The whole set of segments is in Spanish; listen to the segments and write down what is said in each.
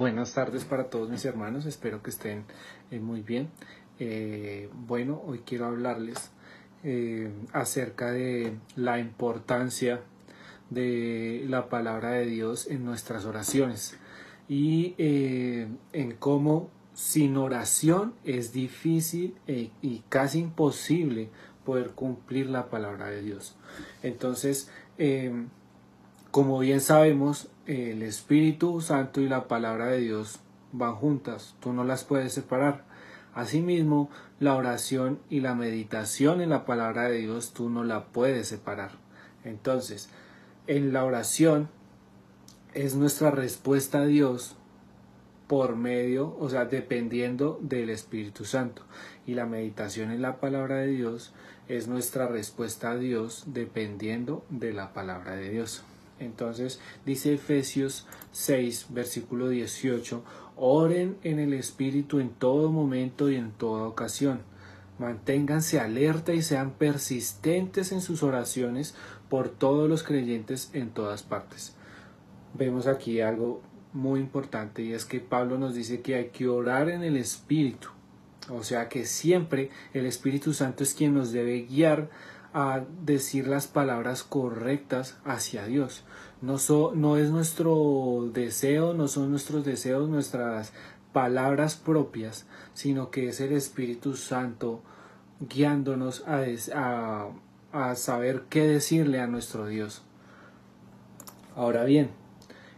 Buenas tardes para todos mis hermanos, espero que estén eh, muy bien. Eh, bueno, hoy quiero hablarles eh, acerca de la importancia de la palabra de Dios en nuestras oraciones y en cómo sin oración es difícil y casi imposible poder cumplir la palabra de Dios. Entonces, como bien sabemos, el Espíritu Santo y la palabra de Dios van juntas, tú no las puedes separar. Asimismo, la oración y la meditación en la palabra de Dios tú no la puedes separar. Entonces, en la oración es nuestra respuesta a Dios por medio, o sea, dependiendo del Espíritu Santo. Y la meditación en la palabra de Dios es nuestra respuesta a Dios dependiendo de la palabra de Dios. Entonces dice Efesios 6, versículo 18, oren en el Espíritu en todo momento y en toda ocasión. Manténganse alerta y sean persistentes en sus oraciones por todos los creyentes en todas partes. Vemos aquí algo muy importante y es que Pablo nos dice que hay que orar en el Espíritu. O sea que siempre el Espíritu Santo es quien nos debe guiar a decir las palabras correctas hacia Dios. No, no es nuestro deseo, no son nuestros deseos, nuestras palabras propias, sino que es el Espíritu Santo guiándonos a, a saber qué decirle a nuestro Dios. Ahora bien,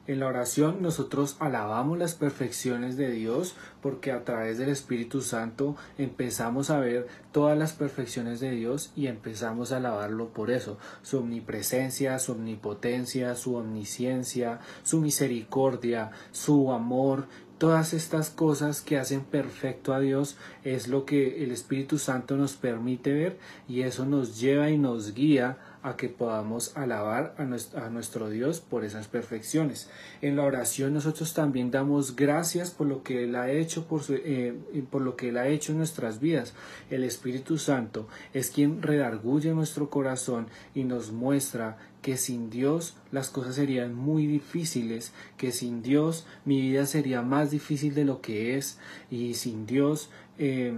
en la oración nosotros alabamos las perfecciones de Dios porque a través del Espíritu Santo empezamos a ver todas las perfecciones de Dios y empezamos a alabarlo por eso, su omnipresencia, su omnipotencia, su omnisciencia, su misericordia, su amor, todas estas cosas que hacen perfecto a Dios es lo que el Espíritu Santo nos permite ver y eso nos lleva y nos guía a que podamos alabar a nuestro, Dios por esas perfecciones. En la oración nosotros también damos gracias por lo que Él ha hecho, por, eh, por lo que Él ha hecho en nuestras vidas. El Espíritu Santo es quien redarguye nuestro corazón y nos muestra que sin Dios las cosas serían muy difíciles, que sin Dios mi vida sería más difícil de lo que es y sin Dios eh,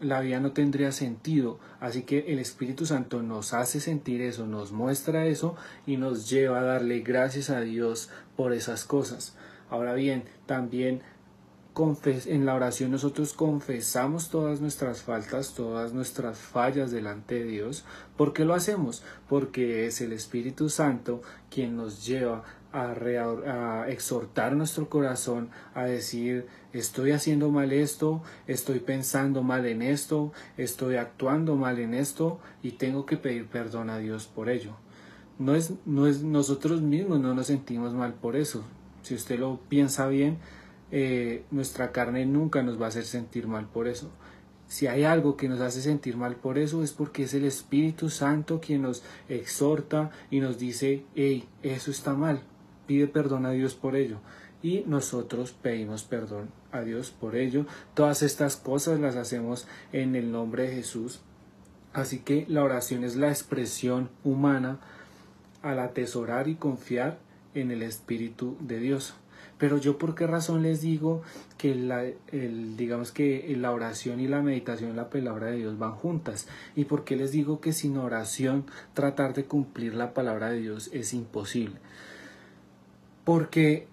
la vida no tendría sentido. Así que el Espíritu Santo nos hace sentir eso, nos muestra eso y nos lleva a darle gracias a Dios por esas cosas. Ahora bien, también en la oración nosotros confesamos todas nuestras faltas, todas nuestras fallas delante de Dios. ¿Por qué lo hacemos? Porque es el Espíritu Santo quien nos lleva a, exhortar nuestro corazón, a decir, estoy haciendo mal esto, estoy pensando mal en esto, estoy actuando mal en esto y tengo que pedir perdón a Dios por ello. No es, no es nosotros mismos no nos sentimos mal por eso. Si usted lo piensa bien, eh, nuestra carne nunca nos va a hacer sentir mal por eso. Si hay algo que nos hace sentir mal por eso es porque es el Espíritu Santo quien nos exhorta y nos dice, hey, eso está mal, pide perdón a Dios por ello. Y nosotros pedimos perdón a Dios por ello. Todas estas cosas las hacemos en el nombre de Jesús. Así que la oración es la expresión humana al atesorar y confiar en el Espíritu de Dios. Pero yo por qué razón les digo que la, digamos que la oración y la meditación, la palabra de Dios van juntas. Y por qué les digo que sin oración tratar de cumplir la palabra de Dios es imposible. Porque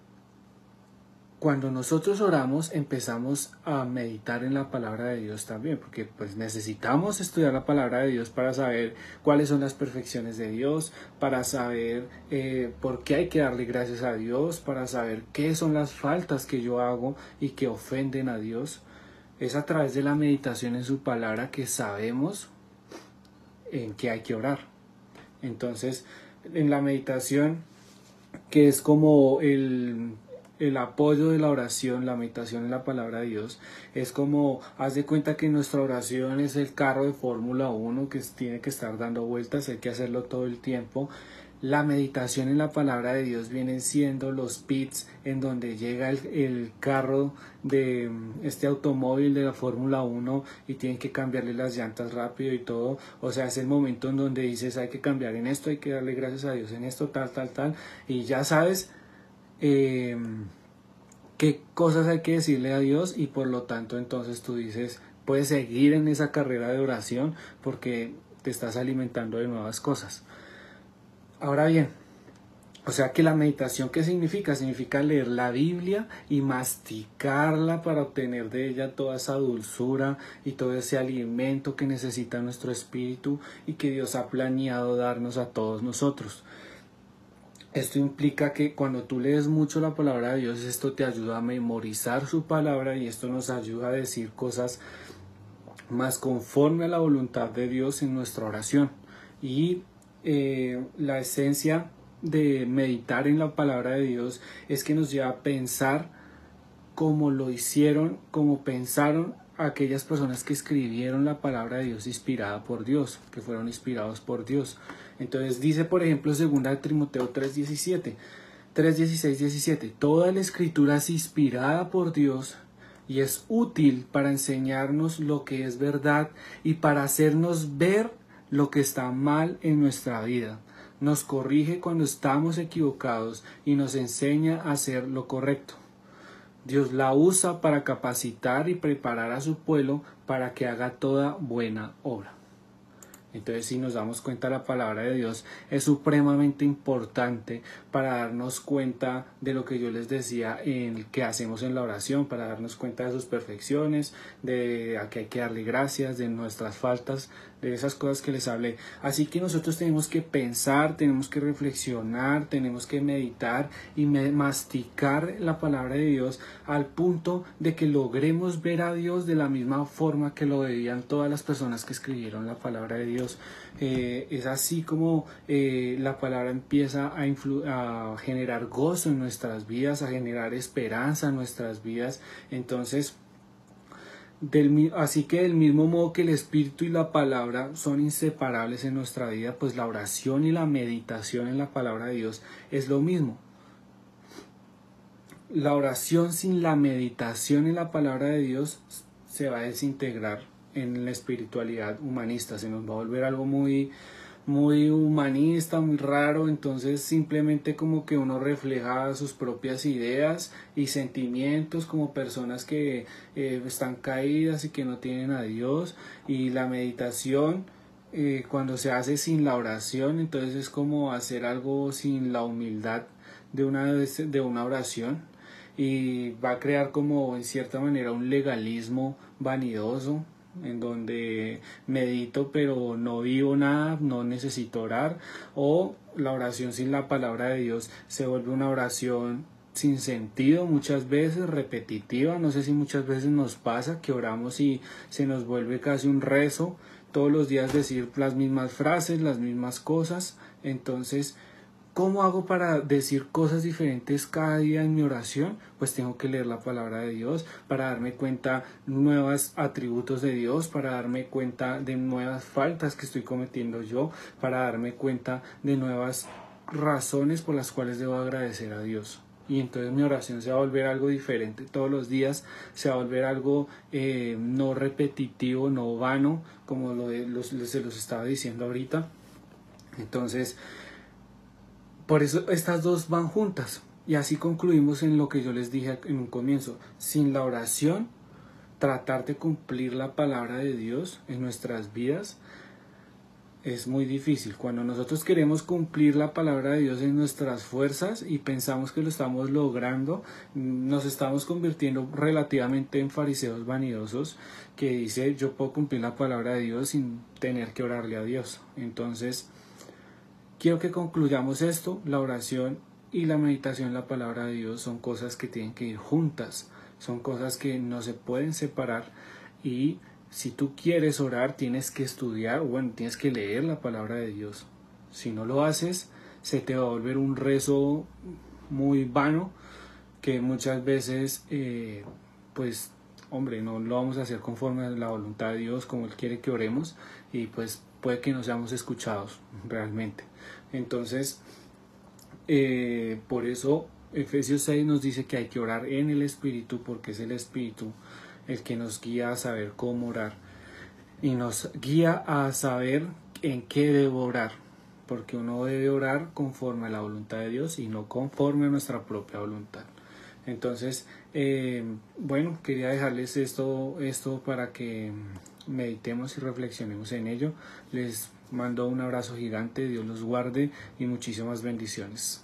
cuando nosotros oramos empezamos a meditar en la palabra de Dios también, porque pues necesitamos estudiar la palabra de Dios para saber cuáles son las perfecciones de Dios, para saber eh, por qué hay que darle gracias a Dios, para saber qué son las faltas que yo hago y que ofenden a Dios. Es a través de la meditación en su palabra que sabemos en qué hay que orar. Entonces, en la meditación que es como el, el apoyo de la oración, la meditación en la palabra de Dios, es como, haz de cuenta que nuestra oración es el carro de Fórmula 1 que tiene que estar dando vueltas, hay que hacerlo todo el tiempo la meditación en la palabra de Dios vienen siendo los pits en donde llega el, carro de mm, este automóvil de la Fórmula 1 y tienen que cambiarle las llantas rápido y todo. O sea, es el momento en donde dices hay que cambiar en esto, hay que darle gracias a Dios en esto, tal, tal, tal. Y ya sabes, em, qué cosas hay que decirle a Dios y por lo tanto entonces tú dices, puedes seguir en esa carrera de oración porque te estás alimentando de nuevas cosas. Ahora bien, o sea que la meditación, ¿qué significa? Significa leer la Biblia y masticarla para obtener de ella toda esa dulzura y todo ese alimento que necesita nuestro espíritu y que Dios ha planeado darnos a todos nosotros. Esto implica que cuando tú lees mucho la palabra de Dios, esto te ayuda a memorizar su palabra y esto nos ayuda a decir cosas más conforme a la voluntad de Dios en nuestra oración. Y eh, la esencia de meditar en la palabra de Dios es que nos lleva a pensar como lo hicieron, como pensaron aquellas personas que escribieron la palabra de Dios inspirada por Dios, que fueron inspirados por Dios. Entonces dice, por ejemplo, 2 Timoteo 3:17, 3:16, 17, toda la escritura es inspirada por Dios y es útil para enseñarnos lo que es verdad y para hacernos ver lo que está mal en nuestra vida. Nos corrige cuando estamos equivocados y nos enseña a hacer lo correcto. Dios la usa para capacitar y preparar a su pueblo para que haga toda buena obra. Entonces, si nos damos cuenta, la palabra de Dios es supremamente importante para darnos cuenta de lo que yo les decía en que hacemos en la oración, para darnos cuenta de sus perfecciones, de a que hay que darle gracias, de nuestras faltas, de esas cosas que les hablé. Así que nosotros tenemos que pensar, tenemos que reflexionar, tenemos que meditar y masticar la palabra de Dios al punto de que logremos ver a Dios de la misma forma que lo veían todas las personas que escribieron la palabra de Dios. Eh, es así como eh, la palabra empieza a, a generar gozo en nuestras vidas, a generar esperanza en nuestras vidas. Entonces, así que del mismo modo que el espíritu y la palabra son inseparables en nuestra vida, pues la oración y la meditación en la palabra de Dios es lo mismo. La oración sin la meditación en la palabra de Dios se va a desintegrar en la espiritualidad humanista, se nos va a volver algo muy muy humanista, muy raro, entonces simplemente como que uno refleja sus propias ideas y sentimientos como personas que eh, están caídas y que no tienen a Dios y la meditación eh, cuando se hace sin la oración, entonces es como hacer algo sin la humildad de una, de una oración y va a crear como en cierta manera un legalismo vanidoso en donde medito pero no vivo nada, no necesito orar, o la oración sin la palabra de Dios se vuelve una oración sin sentido muchas veces, repetitiva, no sé si muchas veces nos pasa que oramos y se nos vuelve casi un rezo, todos los días decir las mismas frases, las mismas cosas, entonces ¿Cómo hago para decir cosas diferentes cada día en mi oración? Pues tengo que leer la palabra de Dios para darme cuenta nuevos atributos de Dios, para darme cuenta de nuevas faltas que estoy cometiendo yo, para darme cuenta de nuevas razones por las cuales debo agradecer a Dios. Y entonces mi oración se va a volver algo diferente todos los días, se va a volver algo eh, no repetitivo, no vano, como lo se los estaba diciendo ahorita. Entonces, por eso estas dos van juntas. Y así concluimos en lo que yo les dije en un comienzo. Sin la oración, tratar de cumplir la palabra de Dios en nuestras vidas es muy difícil. Cuando nosotros queremos cumplir la palabra de Dios en nuestras fuerzas y pensamos que lo estamos logrando, nos estamos convirtiendo relativamente en fariseos vanidosos que dice yo puedo cumplir la palabra de Dios sin tener que orarle a Dios. Entonces, Quiero que concluyamos esto, la oración y la meditación la palabra de Dios son cosas que tienen que ir juntas, son cosas que no se pueden separar. Y si tú quieres orar tienes que estudiar, bueno, tienes que leer la palabra de Dios. Si no lo haces, se te va a volver un rezo muy vano que muchas veces, eh, pues, hombre, no lo vamos a hacer conforme a la voluntad de Dios como Él quiere que oremos y pues puede que no seamos escuchados realmente. Entonces, eh, por eso Efesios 6 nos dice que hay que orar en el Espíritu porque es el Espíritu el que nos guía a saber cómo orar y nos guía a saber en qué debo orar, porque uno debe orar conforme a la voluntad de Dios y no conforme a nuestra propia voluntad. Entonces, eh, bueno, quería dejarles esto, esto para que meditemos y reflexionemos en ello. Les mando un abrazo gigante, Dios los guarde y muchísimas bendiciones.